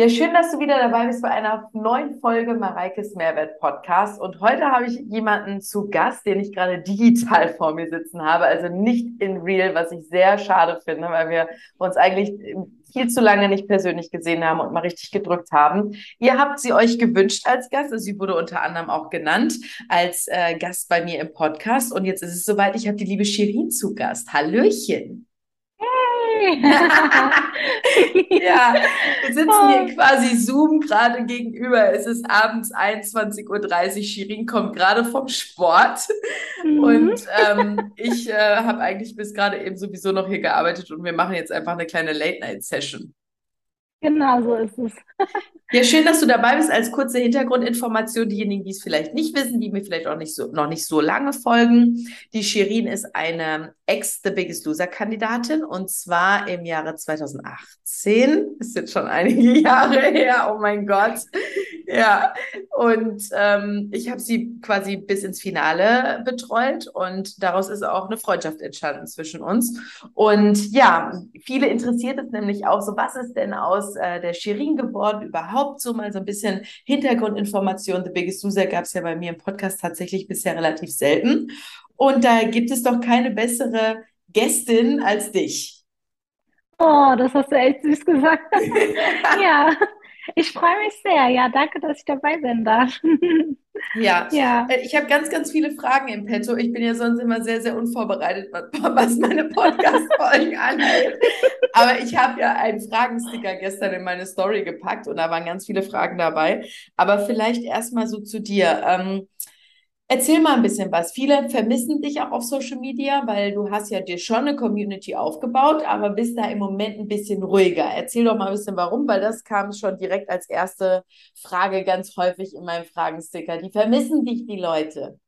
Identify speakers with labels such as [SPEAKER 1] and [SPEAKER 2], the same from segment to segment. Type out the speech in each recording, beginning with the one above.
[SPEAKER 1] Ja, schön, dass du wieder dabei bist bei einer neuen Folge Mareikes Mehrwert Podcast. Und heute habe ich jemanden zu Gast, den ich gerade digital vor mir sitzen habe, also nicht in real, was ich sehr schade finde, weil wir uns eigentlich viel zu lange nicht persönlich gesehen haben und mal richtig gedrückt haben. Ihr habt sie euch gewünscht als Gast. Sie wurde unter anderem auch genannt als äh, Gast bei mir im Podcast. Und jetzt ist es soweit, ich habe die liebe Shirin zu Gast. Hallöchen. ja, wir sitzen hier oh. quasi Zoom gerade gegenüber. Es ist abends 21.30 Uhr. Shirin kommt gerade vom Sport. Mhm. Und ähm, ich äh, habe eigentlich bis gerade eben sowieso noch hier gearbeitet und wir machen jetzt einfach eine kleine Late-Night-Session.
[SPEAKER 2] Genau so ist es.
[SPEAKER 1] Ja, schön, dass du dabei bist. Als kurze Hintergrundinformation, diejenigen, die es vielleicht nicht wissen, die mir vielleicht auch nicht so, noch nicht so lange folgen. Die Shirin ist eine Ex-The Biggest Loser-Kandidatin und zwar im Jahre 2018. Ist jetzt schon einige Jahre her, oh mein Gott. Ja, und ähm, ich habe sie quasi bis ins Finale betreut und daraus ist auch eine Freundschaft entstanden zwischen uns. Und ja, viele interessiert es nämlich auch so, was ist denn aus äh, der Shirin geworden überhaupt? so mal so ein bisschen Hintergrundinformationen. The Biggest Loser gab es ja bei mir im Podcast tatsächlich bisher relativ selten. Und da gibt es doch keine bessere Gästin als dich.
[SPEAKER 2] Oh, das hast du echt süß gesagt. ja. Ich freue mich sehr. Ja, danke, dass ich dabei sein darf.
[SPEAKER 1] Ja, ja. Äh, ich habe ganz, ganz viele Fragen im Petto. Ich bin ja sonst immer sehr, sehr unvorbereitet, was meine Podcast-Folgen angeht. Aber ich habe ja einen Fragensticker gestern in meine Story gepackt und da waren ganz viele Fragen dabei. Aber vielleicht erstmal so zu dir. Ähm, Erzähl mal ein bisschen was. Viele vermissen dich auch auf Social Media, weil du hast ja dir schon eine Community aufgebaut, aber bist da im Moment ein bisschen ruhiger. Erzähl doch mal ein bisschen warum, weil das kam schon direkt als erste Frage ganz häufig in meinem Fragensticker. Die vermissen dich die Leute.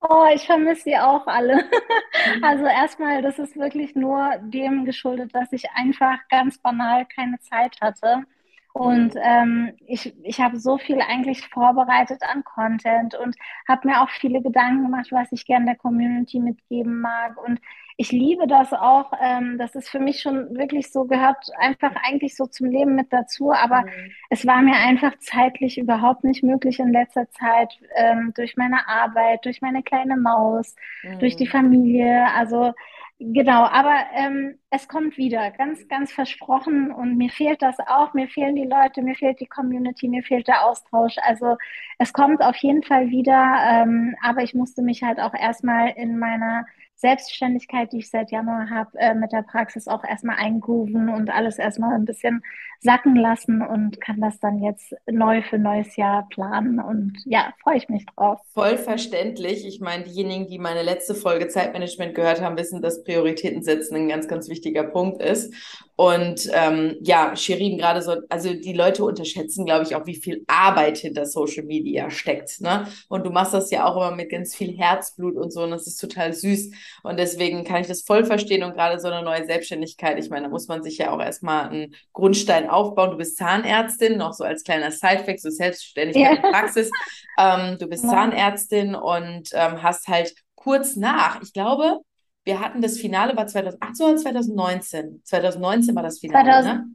[SPEAKER 2] Oh, ich vermisse sie auch alle. Also erstmal, das ist wirklich nur dem geschuldet, dass ich einfach ganz banal keine Zeit hatte. Und ähm, ich, ich habe so viel eigentlich vorbereitet an Content und habe mir auch viele Gedanken gemacht, was ich gerne der Community mitgeben mag. Und ich liebe das auch. Ähm, das ist für mich schon wirklich so, gehört einfach eigentlich so zum Leben mit dazu. Aber mhm. es war mir einfach zeitlich überhaupt nicht möglich in letzter Zeit ähm, durch meine Arbeit, durch meine kleine Maus, mhm. durch die mhm. Familie. Also Genau, aber ähm, es kommt wieder, ganz, ganz versprochen. Und mir fehlt das auch. Mir fehlen die Leute, mir fehlt die Community, mir fehlt der Austausch. Also es kommt auf jeden Fall wieder. Ähm, aber ich musste mich halt auch erstmal in meiner Selbstständigkeit, die ich seit Januar habe, äh, mit der Praxis auch erstmal eingrooven und alles erstmal ein bisschen sacken lassen und kann das dann jetzt neu für neues Jahr planen. Und ja, freue ich mich drauf.
[SPEAKER 1] Voll verständlich. Ich meine, diejenigen, die meine letzte Folge Zeitmanagement gehört haben, wissen, dass Prioritäten setzen ein ganz, ganz wichtiger Punkt ist. Und ähm, ja, Shirin gerade so, also die Leute unterschätzen, glaube ich, auch, wie viel Arbeit hinter Social Media steckt. Ne? Und du machst das ja auch immer mit ganz viel Herzblut und so, und das ist total süß. Und deswegen kann ich das voll verstehen und gerade so eine neue Selbstständigkeit, ich meine, da muss man sich ja auch erstmal einen Grundstein aufbauen. Du bist Zahnärztin, noch so als kleiner Sidefact, so selbstständig ja. in Praxis. Ähm, du bist ja. Zahnärztin und ähm, hast halt kurz nach, ich glaube, wir hatten das Finale war 2018 oder 2019? 2019 war das Finale, 2000, ne?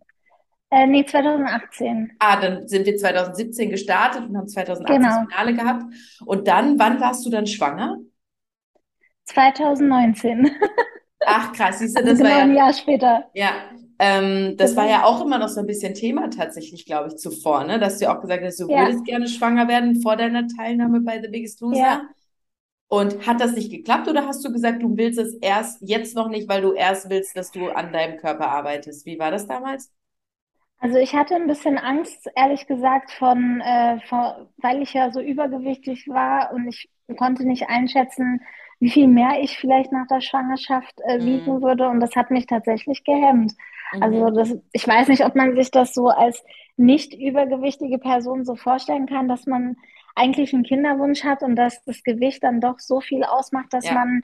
[SPEAKER 2] Äh, nee, 2018.
[SPEAKER 1] Ah, dann sind wir 2017 gestartet und haben 2018 genau. das Finale gehabt. Und dann, wann warst du dann schwanger?
[SPEAKER 2] 2019.
[SPEAKER 1] Ach krass, siehst du,
[SPEAKER 2] also das genau war ja, ein Jahr später.
[SPEAKER 1] Ja, ähm, das war ja auch immer noch so ein bisschen Thema tatsächlich, glaube ich, zuvor, ne? Dass du auch gesagt hast, du ja. würdest gerne schwanger werden vor deiner Teilnahme bei The Biggest Loser. Ja. Und hat das nicht geklappt oder hast du gesagt, du willst es erst jetzt noch nicht, weil du erst willst, dass du an deinem Körper arbeitest? Wie war das damals?
[SPEAKER 2] Also ich hatte ein bisschen Angst, ehrlich gesagt, von, äh, von, weil ich ja so übergewichtig war und ich konnte nicht einschätzen, wie viel mehr ich vielleicht nach der Schwangerschaft äh, mhm. wiegen würde. Und das hat mich tatsächlich gehemmt. Also mhm. das, ich weiß nicht, ob man sich das so als nicht übergewichtige Person so vorstellen kann, dass man eigentlich einen Kinderwunsch hat und dass das Gewicht dann doch so viel ausmacht, dass ja. man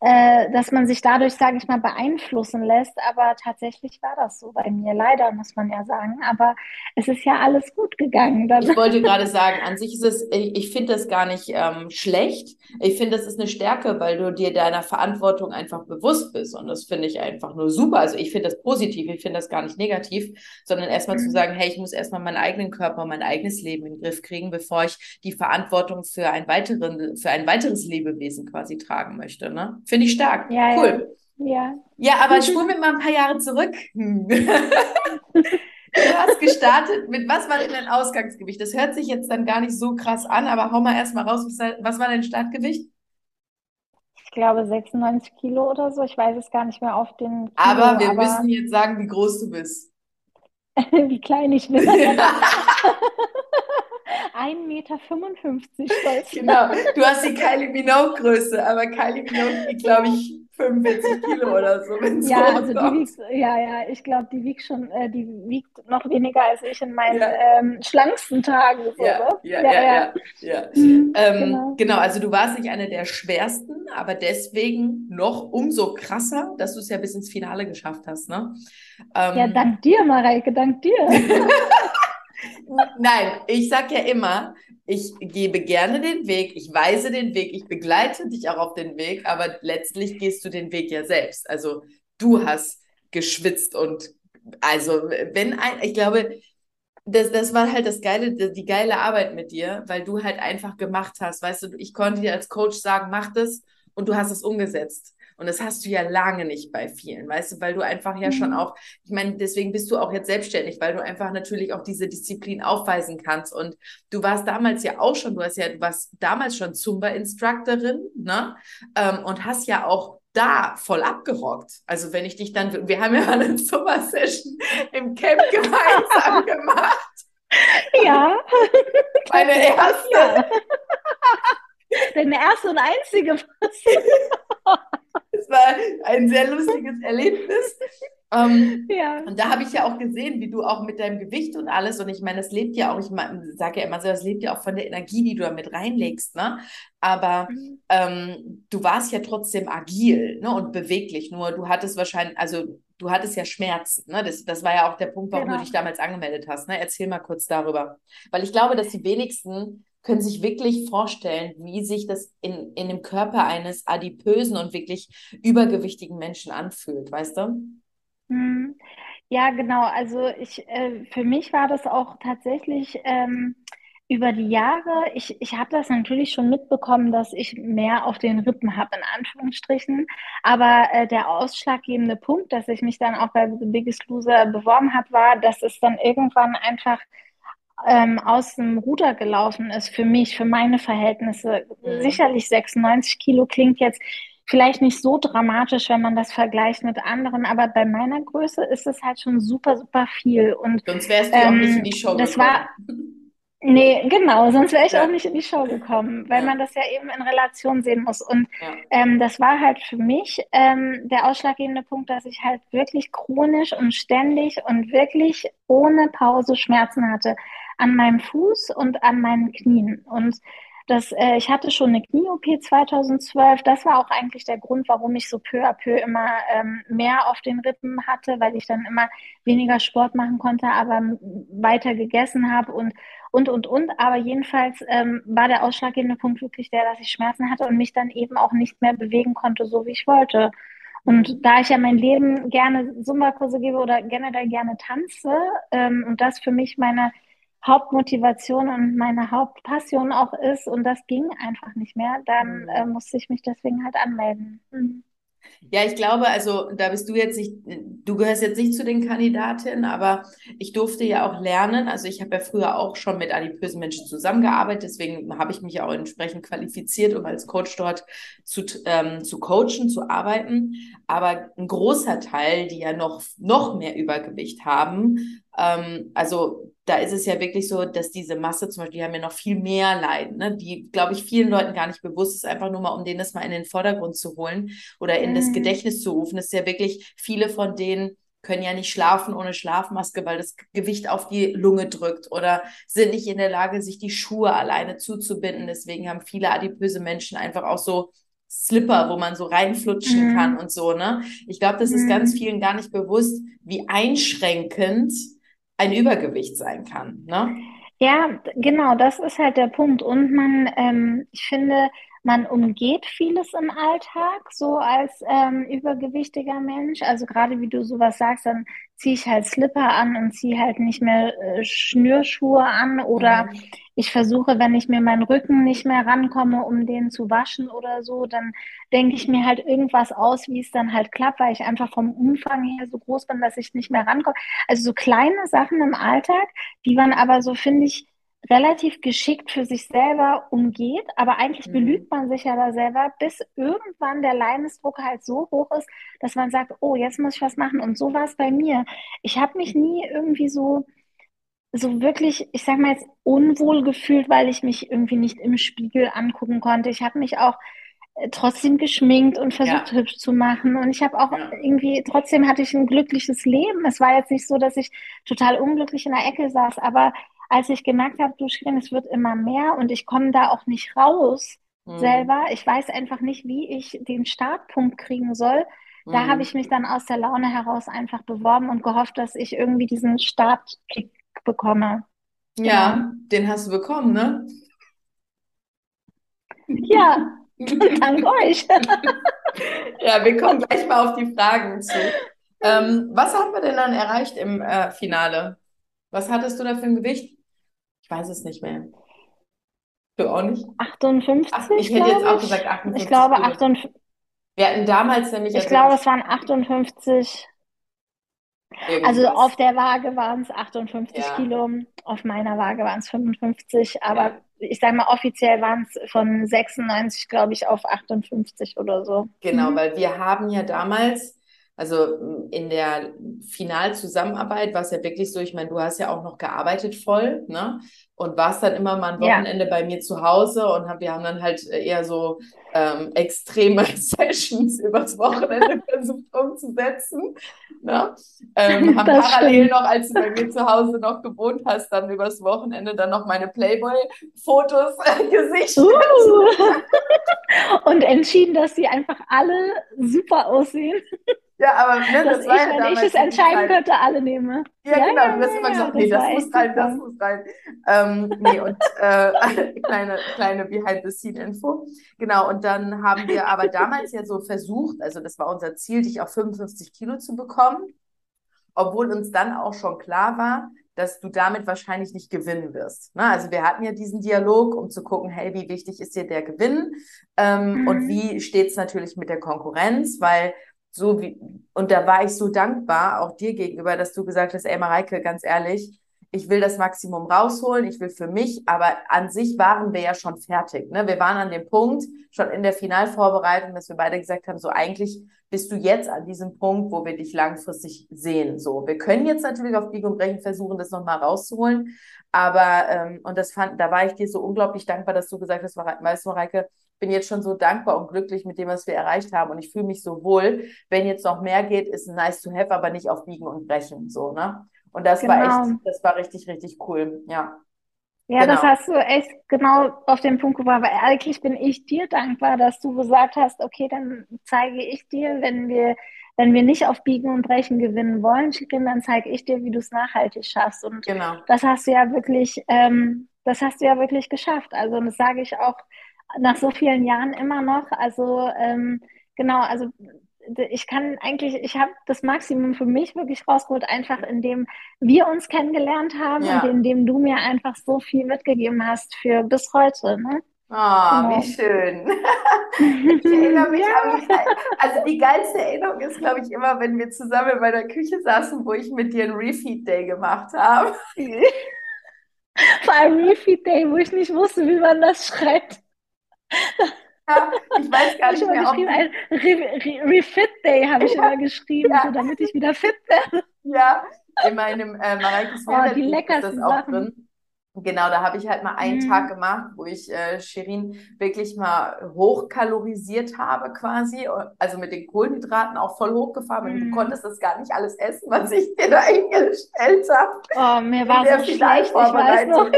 [SPEAKER 2] äh, dass man sich dadurch, sage ich mal, beeinflussen lässt. Aber tatsächlich war das so bei mir. Leider, muss man ja sagen. Aber es ist ja alles gut gegangen.
[SPEAKER 1] Dann. Ich wollte gerade sagen, an sich ist es, ich, finde das gar nicht ähm, schlecht. Ich finde, das ist eine Stärke, weil du dir deiner Verantwortung einfach bewusst bist. Und das finde ich einfach nur super. Also ich finde das positiv. Ich finde das gar nicht negativ, sondern erstmal mhm. zu sagen, hey, ich muss erstmal meinen eigenen Körper, mein eigenes Leben in den Griff kriegen, bevor ich die Verantwortung für ein, weiteren, für ein weiteres Lebewesen quasi tragen möchte. Ne? Finde ich stark. Ja, cool. Ja. ja, aber spulen wir mal ein paar Jahre zurück. Du hast gestartet mit, was war denn dein Ausgangsgewicht? Das hört sich jetzt dann gar nicht so krass an, aber hau mal erstmal raus, was war dein Startgewicht?
[SPEAKER 2] Ich glaube 96 Kilo oder so. Ich weiß es gar nicht mehr auf den. Kilo,
[SPEAKER 1] aber wir aber... müssen jetzt sagen, wie groß du bist.
[SPEAKER 2] wie klein ich bin. 1,55 Meter stolz.
[SPEAKER 1] Genau, du hast die Kylie Minogue-Größe, aber Kylie Minogue wiegt, glaube ich, 45 Kilo oder so.
[SPEAKER 2] Ja, also die wiegt, ja, ja, ich glaube, die wiegt schon, äh, die wiegt noch weniger als ich in meinen ja. ähm, schlanksten Tagen. So,
[SPEAKER 1] ja, ne? ja, ja, ja, ja. Mhm, ähm, genau. genau, also du warst nicht eine der schwersten, aber deswegen noch umso krasser, dass du es ja bis ins Finale geschafft hast, ne?
[SPEAKER 2] Ähm, ja, dank dir, Mareike, dank dir.
[SPEAKER 1] Nein, ich sag ja immer, ich gebe gerne den Weg, ich weise den Weg, ich begleite dich auch auf den Weg, aber letztlich gehst du den Weg ja selbst. Also du hast geschwitzt und also wenn ein, ich glaube, das, das war halt das geile, die geile Arbeit mit dir, weil du halt einfach gemacht hast. Weißt du, ich konnte dir als Coach sagen, mach das und du hast es umgesetzt. Und das hast du ja lange nicht bei vielen, weißt du, weil du einfach ja mhm. schon auch, ich meine, deswegen bist du auch jetzt selbstständig, weil du einfach natürlich auch diese Disziplin aufweisen kannst. Und du warst damals ja auch schon, du hast ja, du warst damals schon Zumba-Instructorin, ne? Ähm, und hast ja auch da voll abgerockt. Also wenn ich dich dann, wir haben ja eine Zumba-Session im Camp gemeinsam gemacht.
[SPEAKER 2] Ja.
[SPEAKER 1] Meine erste. Ja.
[SPEAKER 2] Deine erste und einzige.
[SPEAKER 1] Es war ein sehr lustiges Erlebnis. Ähm, ja. Und da habe ich ja auch gesehen, wie du auch mit deinem Gewicht und alles, und ich meine, das lebt ja auch, ich sage ja immer so, das lebt ja auch von der Energie, die du da mit reinlegst, ne? Aber mhm. ähm, du warst ja trotzdem agil ne? und beweglich, nur du hattest wahrscheinlich, also du hattest ja Schmerzen, ne? Das, das war ja auch der Punkt, warum genau. du dich damals angemeldet hast. Ne? Erzähl mal kurz darüber. Weil ich glaube, dass die wenigsten können sich wirklich vorstellen, wie sich das in, in dem Körper eines adipösen und wirklich übergewichtigen Menschen anfühlt, weißt du?
[SPEAKER 2] Hm. Ja, genau. Also ich, äh, für mich war das auch tatsächlich ähm, über die Jahre, ich, ich habe das natürlich schon mitbekommen, dass ich mehr auf den Rippen habe, in Anführungsstrichen. Aber äh, der ausschlaggebende Punkt, dass ich mich dann auch bei The Biggest Loser beworben habe, war, dass es dann irgendwann einfach ähm, aus dem Ruder gelaufen ist für mich, für meine Verhältnisse. Mhm. Sicherlich 96 Kilo klingt jetzt vielleicht nicht so dramatisch, wenn man das vergleicht mit anderen, aber bei meiner Größe ist es halt schon super, super viel. Und,
[SPEAKER 1] Sonst wärst du ähm, auch nicht in die Show
[SPEAKER 2] das gekommen. War, Nee, genau, sonst wäre ich ja. auch nicht in die Show gekommen, weil ja. man das ja eben in Relation sehen muss. Und ja. ähm, das war halt für mich ähm, der ausschlaggebende Punkt, dass ich halt wirklich chronisch und ständig und wirklich ohne Pause Schmerzen hatte an meinem Fuß und an meinen Knien. Und das, äh, ich hatte schon eine Knie-OP 2012. Das war auch eigentlich der Grund, warum ich so peu à peu immer ähm, mehr auf den Rippen hatte, weil ich dann immer weniger Sport machen konnte, aber weiter gegessen habe und und, und, und. Aber jedenfalls ähm, war der ausschlaggebende Punkt wirklich der, dass ich Schmerzen hatte und mich dann eben auch nicht mehr bewegen konnte, so wie ich wollte. Und da ich ja mein Leben gerne Zumba-Kurse gebe oder generell gerne tanze ähm, und das für mich meine Hauptmotivation und meine Hauptpassion auch ist und das ging einfach nicht mehr, dann mhm. äh, musste ich mich deswegen halt anmelden. Mhm.
[SPEAKER 1] Ja, ich glaube, also da bist du jetzt nicht, du gehörst jetzt nicht zu den Kandidatinnen, aber ich durfte ja auch lernen. Also ich habe ja früher auch schon mit adipösen Menschen zusammengearbeitet, deswegen habe ich mich auch entsprechend qualifiziert, um als Coach dort zu, ähm, zu coachen, zu arbeiten. Aber ein großer Teil, die ja noch, noch mehr Übergewicht haben, ähm, also da ist es ja wirklich so, dass diese Masse zum Beispiel, die haben ja noch viel mehr Leiden, ne? die, glaube ich, vielen Leuten gar nicht bewusst ist, einfach nur mal, um denen das mal in den Vordergrund zu holen oder in mhm. das Gedächtnis zu rufen. Das ist ja wirklich, viele von denen können ja nicht schlafen ohne Schlafmaske, weil das Gewicht auf die Lunge drückt oder sind nicht in der Lage, sich die Schuhe alleine zuzubinden. Deswegen haben viele adipöse Menschen einfach auch so Slipper, wo man so reinflutschen
[SPEAKER 2] Mhm.
[SPEAKER 1] kann und so, ne? Ich glaube, das ist
[SPEAKER 2] Mhm.
[SPEAKER 1] ganz vielen gar nicht bewusst, wie einschränkend ein Übergewicht sein kann, ne?
[SPEAKER 2] Ja, genau, das ist halt der Punkt. Und man, ähm, ich finde, man umgeht vieles im Alltag, so als ähm, übergewichtiger Mensch. Also gerade wie du sowas sagst, dann ziehe ich halt Slipper an und ziehe halt nicht mehr äh, Schnürschuhe an oder
[SPEAKER 1] Mhm.
[SPEAKER 2] ich versuche, wenn ich mir meinen Rücken nicht mehr rankomme, um den zu waschen oder so, dann denke ich mir halt irgendwas aus, wie es dann halt klappt, weil ich einfach vom Umfang her so groß bin, dass ich nicht mehr rankomme. Also so kleine Sachen im Alltag, die man aber so, finde ich, relativ geschickt für sich selber umgeht, aber eigentlich
[SPEAKER 1] Mhm.
[SPEAKER 2] belügt man sich ja da selber, bis irgendwann der Leidensdruck halt so hoch ist, dass man sagt, oh, jetzt muss ich was machen. Und so war es bei mir. Ich habe mich nie irgendwie so, so wirklich, ich sag mal jetzt, unwohl gefühlt, weil ich mich irgendwie nicht im Spiegel angucken konnte. Ich habe mich auch äh, trotzdem geschminkt und versucht,
[SPEAKER 1] Ja.
[SPEAKER 2] hübsch zu machen. Und ich habe auch
[SPEAKER 1] Ja.
[SPEAKER 2] irgendwie, trotzdem hatte ich ein glückliches Leben. Es war jetzt nicht so, dass ich total unglücklich in der Ecke saß, aber als ich gemerkt habe, du Shirin, es wird immer mehr und ich komme da auch nicht raus
[SPEAKER 1] Mhm.
[SPEAKER 2] selber, ich weiß einfach nicht, wie ich den Startpunkt kriegen soll. Da
[SPEAKER 1] Mhm.
[SPEAKER 2] habe ich mich dann aus der Laune heraus einfach beworben und gehofft, dass ich irgendwie diesen Startkick bekomme.
[SPEAKER 1] Ja, den hast du bekommen, ne?
[SPEAKER 2] Ja, dank euch.
[SPEAKER 1] Ja, wir kommen gleich mal auf die Fragen zu. Ähm, was haben wir denn dann erreicht im äh, Finale? Was hattest du da für ein Gewicht? Ich weiß es nicht mehr. Du auch nicht?
[SPEAKER 2] 58,
[SPEAKER 1] Ach, ich hätte jetzt auch gesagt
[SPEAKER 2] ich.
[SPEAKER 1] 58
[SPEAKER 2] Ich glaube,
[SPEAKER 1] Kilo.
[SPEAKER 2] 58,
[SPEAKER 1] Wir hatten damals nämlich
[SPEAKER 2] ich
[SPEAKER 1] also
[SPEAKER 2] glaube, es waren 58. Also
[SPEAKER 1] irgendwas.
[SPEAKER 2] auf der Waage waren es 58
[SPEAKER 1] Ja.
[SPEAKER 2] Kilo, auf meiner Waage waren es 55, aber
[SPEAKER 1] Ja.
[SPEAKER 2] ich sage mal, offiziell waren es von 96, glaube ich, auf 58 oder so.
[SPEAKER 1] Genau,
[SPEAKER 2] Mhm.
[SPEAKER 1] weil wir haben ja damals, also m, in der Finalzusammenarbeit war es ja wirklich so, ich meine, du hast ja auch noch gearbeitet voll, ne? Und warst dann immer mal ein
[SPEAKER 2] Ja.
[SPEAKER 1] Wochenende bei mir zu Hause und hab, wir haben dann halt eher so ähm, extreme Sessions übers Wochenende versucht umzusetzen, ne? Ähm, haben
[SPEAKER 2] Das
[SPEAKER 1] parallel
[SPEAKER 2] stimmt.
[SPEAKER 1] noch, als du bei mir zu Hause noch gewohnt hast, dann übers Wochenende dann noch meine Playboy-Fotos gesichtet.
[SPEAKER 2] Uh. Und entschieden, dass sie einfach alle super aussehen,
[SPEAKER 1] Ja, aber ne, das
[SPEAKER 2] ich,
[SPEAKER 1] war ja
[SPEAKER 2] wenn ich es entscheiden
[SPEAKER 1] Zeit.
[SPEAKER 2] könnte, alle nehme.
[SPEAKER 1] Ja,
[SPEAKER 2] Ja,
[SPEAKER 1] genau,
[SPEAKER 2] ja,
[SPEAKER 1] du hast immer gesagt,
[SPEAKER 2] das
[SPEAKER 1] nee, das
[SPEAKER 2] war
[SPEAKER 1] muss rein, das muss rein. Ähm, nee, und äh, kleine, kleine Behind-the-Scene-Info. Genau, und dann haben wir aber damals ja so versucht, also das war unser Ziel, dich auf 55 Kilo zu bekommen, obwohl uns dann auch schon klar war, dass du damit wahrscheinlich nicht gewinnen wirst. Ne? Also wir hatten ja diesen Dialog, um zu gucken, hey, wie wichtig ist dir der Gewinn? Ähm, und
[SPEAKER 2] Mhm.
[SPEAKER 1] wie steht's natürlich mit der Konkurrenz? Weil so wie, und da war ich so dankbar, auch dir gegenüber, dass du gesagt hast, ey Mareike, ganz ehrlich, ich will das Maximum rausholen, ich will für mich, aber an sich waren wir ja schon fertig. Ne? Wir waren an dem Punkt, schon in der Finalvorbereitung, dass wir beide gesagt haben, so eigentlich bist du jetzt an diesem Punkt, wo wir dich langfristig sehen. So, wir können jetzt natürlich auf Biegen und Brechen versuchen, das nochmal rauszuholen, aber ähm, und das fand, da war ich dir so unglaublich dankbar, dass du gesagt hast, weißt du, Mareike, bin jetzt schon so dankbar und glücklich mit dem, was wir erreicht haben und ich fühle mich so wohl. Wenn jetzt noch mehr geht, ist nice to have, aber nicht auf Biegen und Brechen, so, ne? Und das war
[SPEAKER 2] Genau.
[SPEAKER 1] echt, das war richtig, richtig cool, ja.
[SPEAKER 2] Ja, das
[SPEAKER 1] Genau.
[SPEAKER 2] hast du echt genau auf den Punkt gebracht, weil eigentlich bin ich dir dankbar, dass du gesagt hast, okay, dann zeige ich dir, wenn wir, wenn wir nicht auf Biegen und Brechen gewinnen wollen, Shirin, dann zeige ich dir, wie du es nachhaltig schaffst. Und
[SPEAKER 1] Genau.
[SPEAKER 2] das hast du ja wirklich, ähm, das hast du ja wirklich geschafft. Also, und das sage ich auch nach so vielen Jahren immer noch. Also, ähm, genau, also ich kann eigentlich, ich habe das Maximum für mich wirklich rausgeholt, einfach indem wir uns kennengelernt haben
[SPEAKER 1] Ja.
[SPEAKER 2] und indem du mir einfach so viel mitgegeben hast für bis heute. Ne?
[SPEAKER 1] Ah,
[SPEAKER 2] Genau.
[SPEAKER 1] wie schön. Ich erinnere mich
[SPEAKER 2] Ja.
[SPEAKER 1] an die, also die geilste Erinnerung ist, glaube ich, immer, wenn wir zusammen in meiner Küche saßen, wo ich mit dir einen Refeed Day gemacht habe.
[SPEAKER 2] Vor allem Refeed Day, wo ich nicht wusste, wie man das schreibt.
[SPEAKER 1] Ja, ich weiß gar nicht mehr,
[SPEAKER 2] geschrieben, ein Re Re Refit Day habe ich immer geschrieben,
[SPEAKER 1] Ja.
[SPEAKER 2] so damit ich wieder fit werde.
[SPEAKER 1] Ja, in meinem äh, Mareikes
[SPEAKER 2] Oh, die
[SPEAKER 1] ist das
[SPEAKER 2] leckersten
[SPEAKER 1] auch
[SPEAKER 2] Sachen.
[SPEAKER 1] drin. Genau, da habe ich halt mal einen
[SPEAKER 2] Mhm.
[SPEAKER 1] Tag gemacht, wo ich äh, Shirin wirklich mal hochkalorisiert habe quasi, also mit den Kohlenhydraten auch voll hochgefahren du
[SPEAKER 2] Mhm.
[SPEAKER 1] konntest das gar nicht alles essen, was ich dir da hingestellt habe.
[SPEAKER 2] Oh, mir war so schlecht, ich weiß noch.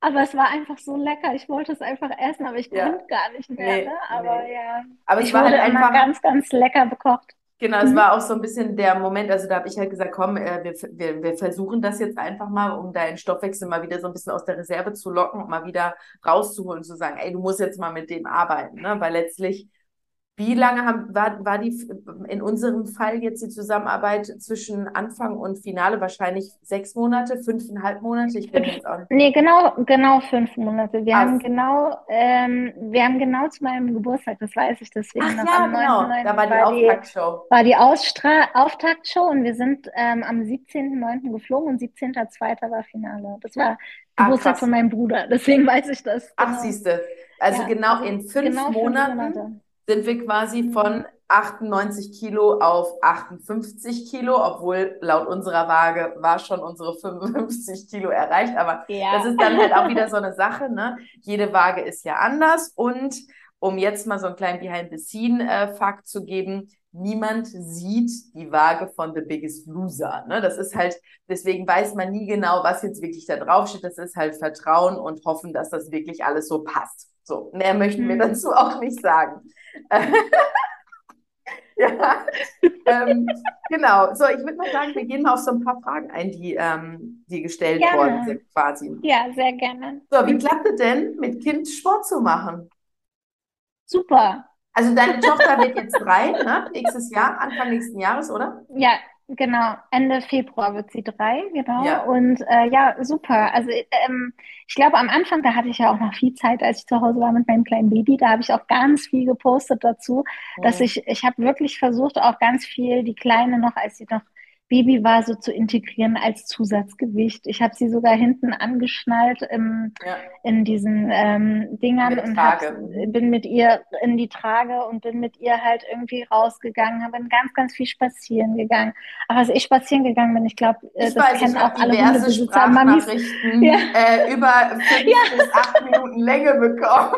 [SPEAKER 2] Aber es war einfach so lecker. Ich wollte es einfach essen, aber ich
[SPEAKER 1] Ja.
[SPEAKER 2] konnte gar nicht mehr.
[SPEAKER 1] Nee,
[SPEAKER 2] Ne? Aber
[SPEAKER 1] nee.
[SPEAKER 2] ja,
[SPEAKER 1] Aber es
[SPEAKER 2] ich
[SPEAKER 1] war halt
[SPEAKER 2] wurde immer
[SPEAKER 1] einfach,
[SPEAKER 2] ganz, ganz lecker bekocht.
[SPEAKER 1] genau, es
[SPEAKER 2] Mhm.
[SPEAKER 1] war auch so ein bisschen der Moment, also da habe ich halt gesagt, komm, äh, wir, wir, wir versuchen das jetzt einfach mal, um deinen Stoffwechsel mal wieder so ein bisschen aus der Reserve zu locken und mal wieder rauszuholen, zu sagen, ey, du musst jetzt mal mit dem arbeiten, ne? Weil letztlich Wie lange haben, war, war die in unserem Fall jetzt die Zusammenarbeit zwischen Anfang und Finale? Wahrscheinlich sechs Monate, fünfeinhalb Monate? Ich bin jetzt auch nicht.
[SPEAKER 2] Nee, genau, genau fünf Monate. Wir
[SPEAKER 1] Ach.
[SPEAKER 2] haben genau, ähm, wir haben genau zu meinem Geburtstag, das weiß ich deswegen
[SPEAKER 1] Ach ja, genau.
[SPEAKER 2] 9.9.
[SPEAKER 1] Da war die
[SPEAKER 2] war die,
[SPEAKER 1] Auftaktshow.
[SPEAKER 2] war die Ausstra Auftaktshow und wir sind ähm, am 17.9. geflogen und 17.2. war Finale. Das war
[SPEAKER 1] Ah,
[SPEAKER 2] Geburtstag
[SPEAKER 1] krass.
[SPEAKER 2] von meinem Bruder, deswegen weiß ich das.
[SPEAKER 1] Ach,
[SPEAKER 2] Genau.
[SPEAKER 1] siehste. Also
[SPEAKER 2] Ja,
[SPEAKER 1] genau
[SPEAKER 2] also
[SPEAKER 1] in fünf
[SPEAKER 2] genau fünf
[SPEAKER 1] Monaten
[SPEAKER 2] Monate.
[SPEAKER 1] Sind wir quasi von 98 Kilo auf 58 Kilo, obwohl laut unserer Waage war schon unsere 55 Kilo erreicht. Aber
[SPEAKER 2] Ja.
[SPEAKER 1] das ist dann halt auch wieder so eine Sache, ne? Jede Waage ist ja anders. Und um jetzt mal so einen kleinen Behind-the-Scene-Fakt zu geben, niemand sieht die Waage von The Biggest Loser. Ne? Das ist halt, deswegen weiß man nie genau, was jetzt wirklich da drauf steht. Das ist halt Vertrauen und hoffen, dass das wirklich alles so passt. So, mehr möchten wir
[SPEAKER 2] Mhm.
[SPEAKER 1] dazu auch nicht sagen. ja, ähm, genau. So, ich würde mal sagen, wir gehen mal auf so ein paar Fragen ein, die, ähm, die gestellt
[SPEAKER 2] Gerne.
[SPEAKER 1] worden sind, quasi.
[SPEAKER 2] Ja, sehr gerne.
[SPEAKER 1] So, wie klappt es denn, mit Kind Sport zu machen?
[SPEAKER 2] Super.
[SPEAKER 1] Also deine Tochter wird jetzt drei, ne? Nächstes Jahr, Anfang nächsten Jahres, oder?
[SPEAKER 2] Ja, genau. Ende Februar wird sie drei, genau.
[SPEAKER 1] Ja.
[SPEAKER 2] Und äh, ja, super. Also ähm, ich glaube, am Anfang, da hatte ich ja auch noch viel Zeit, als ich zu Hause war mit meinem kleinen Baby. Da habe ich auch ganz viel gepostet dazu, dass
[SPEAKER 1] Mhm.
[SPEAKER 2] ich, ich habe wirklich versucht, auch ganz viel die Kleine noch, als sie noch Baby war, so zu integrieren als Zusatzgewicht. Ich habe sie sogar hinten angeschnallt im,
[SPEAKER 1] Ja.
[SPEAKER 2] in diesen ähm, Dingern
[SPEAKER 1] Mit
[SPEAKER 2] und hab,
[SPEAKER 1] Mhm.
[SPEAKER 2] bin mit ihr in die Trage und bin mit ihr halt irgendwie rausgegangen, habe ganz, ganz viel spazieren gegangen. Aber als ich spazieren gegangen bin, ich glaube,
[SPEAKER 1] Ich
[SPEAKER 2] das
[SPEAKER 1] weiß,
[SPEAKER 2] kennen
[SPEAKER 1] habe
[SPEAKER 2] auch alle Hundebesitzer, Mamis. Ja.
[SPEAKER 1] äh, über fünf bis acht Minuten Länge bekommen.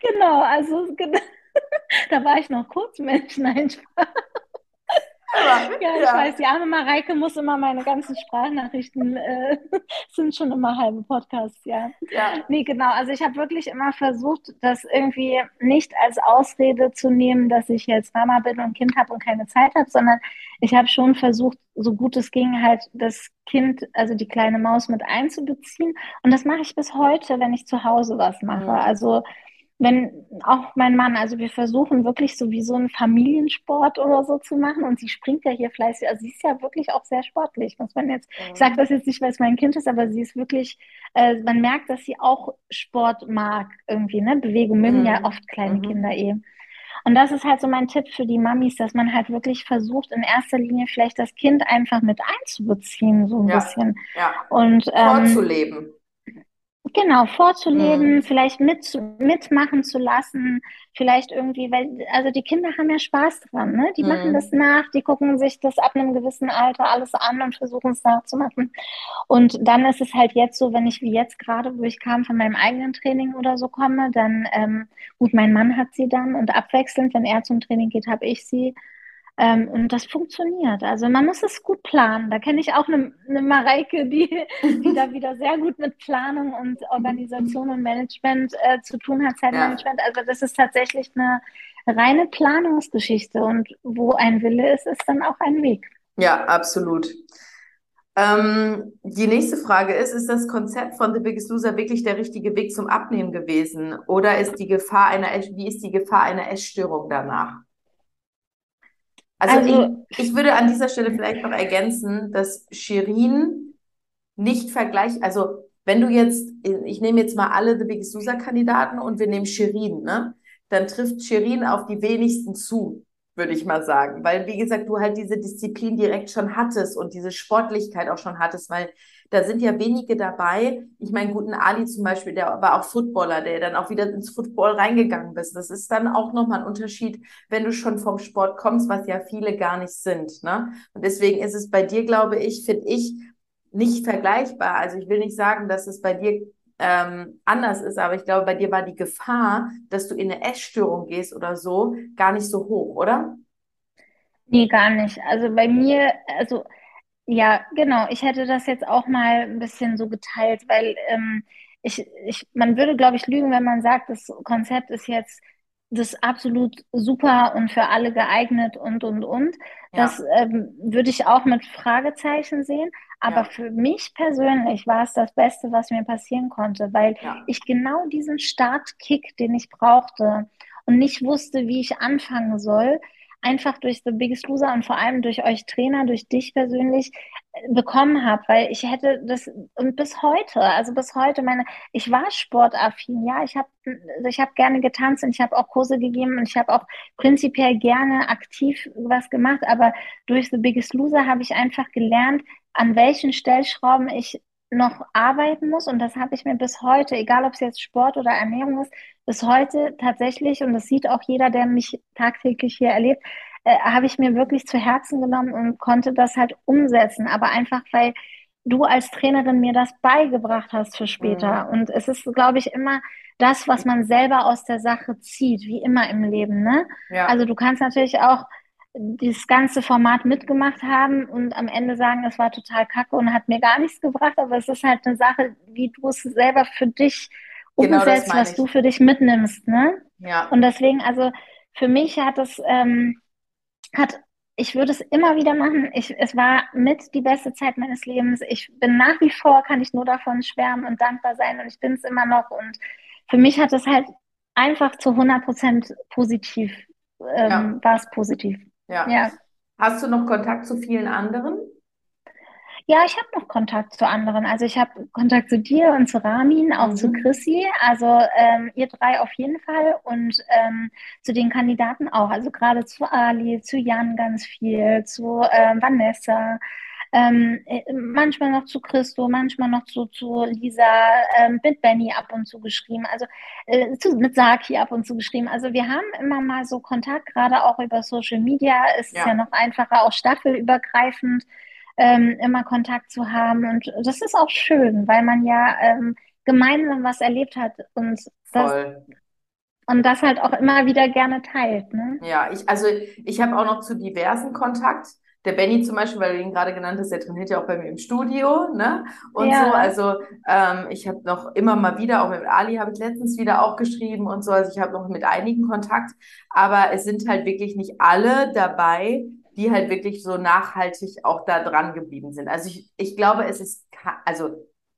[SPEAKER 2] Genau, also genau. da war ich noch kurz Mensch, nein, Spaß.
[SPEAKER 1] Aber,
[SPEAKER 2] Ja, ich weiß, die arme Mareike muss immer meine ganzen Sprachnachrichten, äh, sind schon immer halbe Podcasts, ja.
[SPEAKER 1] ja.
[SPEAKER 2] Nee, genau. Also ich habe wirklich immer versucht, das irgendwie nicht als Ausrede zu nehmen, dass ich jetzt Mama bin und Kind habe und keine Zeit habe, sondern ich habe schon versucht, so gut es ging, halt das Kind, also die kleine Maus mit einzubeziehen. Und das mache ich bis heute, wenn ich zu Hause was mache.
[SPEAKER 1] Mhm.
[SPEAKER 2] Also wenn auch mein Mann, also wir versuchen wirklich so wie so einen Familiensport oder so zu machen und sie springt ja hier fleißig, also sie ist ja wirklich auch sehr sportlich, muss man jetzt ich sage das jetzt nicht, weil es mein Kind ist, aber sie ist wirklich, äh, man merkt, dass sie auch Sport mag irgendwie, ne? Bewegung mögen ja
[SPEAKER 1] Mhm.
[SPEAKER 2] oft kleine
[SPEAKER 1] Mhm.
[SPEAKER 2] Kinder eh. Und das ist halt so mein Tipp für die Mamis, dass man halt wirklich versucht, in erster Linie vielleicht das Kind einfach mit einzubeziehen, so ein
[SPEAKER 1] Ja.
[SPEAKER 2] bisschen.
[SPEAKER 1] ja.
[SPEAKER 2] Und ähm,
[SPEAKER 1] Vorzuleben.
[SPEAKER 2] Genau, vorzuleben,
[SPEAKER 1] Mhm.
[SPEAKER 2] vielleicht mit, mitmachen zu lassen, vielleicht irgendwie, weil, also die Kinder haben ja Spaß dran, ne? Die machen
[SPEAKER 1] Mhm.
[SPEAKER 2] das nach, die gucken sich das ab einem gewissen Alter alles an und versuchen es nachzumachen. Und dann ist es halt jetzt so, wenn ich wie jetzt gerade, wo ich kam von meinem eigenen Training oder so komme, dann, ähm, gut, mein Mann hat sie dann und abwechselnd, wenn er zum Training geht, habe ich sie. Ähm, und das funktioniert. Also man muss es gut planen. Da kenne ich auch eine, eine Mareike, die, die da wieder sehr gut mit Planung und Organisation und Management äh, zu tun hat, Zeitmanagement. Also das ist tatsächlich eine reine Planungsgeschichte. Und wo ein Wille ist, ist dann auch ein Weg.
[SPEAKER 1] Ja, absolut. Ähm, die nächste Frage ist, ist das Konzept von The Biggest Loser wirklich der richtige Weg zum Abnehmen gewesen? Oder ist die Gefahr einer, wie ist die Gefahr einer Essstörung danach? Also
[SPEAKER 2] Also-
[SPEAKER 1] ich, ich würde an dieser Stelle vielleicht noch ergänzen, dass Shirin nicht vergleicht, also wenn du jetzt, ich nehme jetzt mal alle The Biggest Loser Kandidaten und wir nehmen Shirin, ne? Dann trifft Shirin auf die wenigsten zu, würde ich mal sagen. Weil, wie gesagt, du halt diese Disziplin direkt schon hattest und diese Sportlichkeit auch schon hattest, weil da sind ja wenige dabei. Ich meine, guten Ali zum Beispiel, der war auch Footballer, der dann auch wieder ins Football reingegangen bist. Das ist dann auch nochmal ein Unterschied, wenn du schon vom Sport kommst, was ja viele gar nicht sind, ne? Und deswegen ist es bei dir, glaube ich, finde ich, nicht vergleichbar. Also ich will nicht sagen, dass es bei dir ähm, anders ist, aber ich glaube, bei dir war die Gefahr, dass du in eine Essstörung gehst oder so, gar nicht so hoch, oder?
[SPEAKER 2] Nee, gar nicht. Also bei mir, also Ja, genau. Ich hätte das jetzt auch mal ein bisschen so geteilt, weil ähm, ich, ich, man würde, glaube ich, lügen, wenn man sagt, das Konzept ist jetzt das absolut super und für alle geeignet und, und, und. Das
[SPEAKER 1] Ja,
[SPEAKER 2] ähm, würde ich auch mit Fragezeichen sehen. Aber
[SPEAKER 1] ja,
[SPEAKER 2] für mich persönlich war es das Beste, was mir passieren konnte, weil
[SPEAKER 1] ja.
[SPEAKER 2] ich genau diesen Startkick, den ich brauchte und nicht wusste, wie ich anfangen soll, einfach durch The Biggest Loser und vor allem durch euch Trainer, durch dich persönlich äh, bekommen habe, weil ich hätte das und bis heute, also bis heute meine, ich war sportaffin, ja, ich habe ich habe gerne getanzt und ich habe auch Kurse gegeben und ich habe auch prinzipiell gerne aktiv was gemacht, aber durch The Biggest Loser habe ich einfach gelernt, an welchen Stellschrauben ich noch arbeiten muss und das habe ich mir bis heute, egal ob es jetzt Sport oder Ernährung ist, bis heute tatsächlich, und das sieht auch jeder, der mich tagtäglich hier erlebt, äh, habe ich mir wirklich zu Herzen genommen und konnte das halt umsetzen. Aber einfach, weil du als Trainerin mir das beigebracht hast für später.
[SPEAKER 1] Mhm.
[SPEAKER 2] Und es ist, glaube ich, immer das, was man selber aus der Sache zieht, wie immer im Leben, ne? Also
[SPEAKER 1] Ja,
[SPEAKER 2] du kannst natürlich auch dieses ganze Format mitgemacht haben und am Ende sagen, es war total kacke und hat mir gar nichts gebracht, aber es ist halt eine Sache, wie du es selber für dich
[SPEAKER 1] genau
[SPEAKER 2] umsetzt, was du
[SPEAKER 1] ich.
[SPEAKER 2] für dich mitnimmst, ne?
[SPEAKER 1] Ja,
[SPEAKER 2] Und deswegen, also für mich hat es, ähm, hat, ich würde es immer wieder machen. Ich, es war mit die beste Zeit meines Lebens. Ich bin nach wie vor, kann ich nur davon schwärmen und dankbar sein und ich bin es immer noch. Und für mich hat es halt einfach zu 100 Prozent positiv, ähm,
[SPEAKER 1] ja,
[SPEAKER 2] war es positiv.
[SPEAKER 1] Ja.
[SPEAKER 2] Ja.
[SPEAKER 1] Hast du noch Kontakt zu vielen anderen?
[SPEAKER 2] Ja, ich habe noch Kontakt zu anderen. Also ich habe Kontakt zu dir und zu Ramin, auch zu
[SPEAKER 1] Mhm.
[SPEAKER 2] Chrissy. Also ähm, ihr drei auf jeden Fall und ähm, zu den Kandidaten auch. Also gerade zu Ali, zu Jan ganz viel, zu ähm, Vanessa, ähm, äh, manchmal noch zu Christo, manchmal noch zu, zu Lisa, ähm, mit Benny ab und zu geschrieben. Also äh, zu, mit Saki ab und zu geschrieben. Also wir haben immer mal so Kontakt, gerade auch über Social Media. Es ist ja
[SPEAKER 1] Ja.
[SPEAKER 2] noch einfacher, auch staffelübergreifend ähm, immer Kontakt zu haben. Und das ist auch schön, weil man ja ähm, gemeinsam was erlebt hat und das,
[SPEAKER 1] Voll.
[SPEAKER 2] und das halt auch immer wieder gerne teilt, ne?
[SPEAKER 1] Ja, ich, also ich habe auch noch zu diversen Kontakt. Der Benny zum Beispiel, weil du ihn gerade genannt hast, der trainiert ja auch bei mir im Studio, ne? Und so.
[SPEAKER 2] Ja,
[SPEAKER 1] Also ähm, ich habe noch immer mal wieder, auch mit Ali habe ich letztens wieder auch geschrieben und so. Also ich habe noch mit einigen Kontakt, aber es sind halt wirklich nicht alle dabei, die halt wirklich so nachhaltig auch da dran geblieben sind. Also ich, ich glaube, es ist, also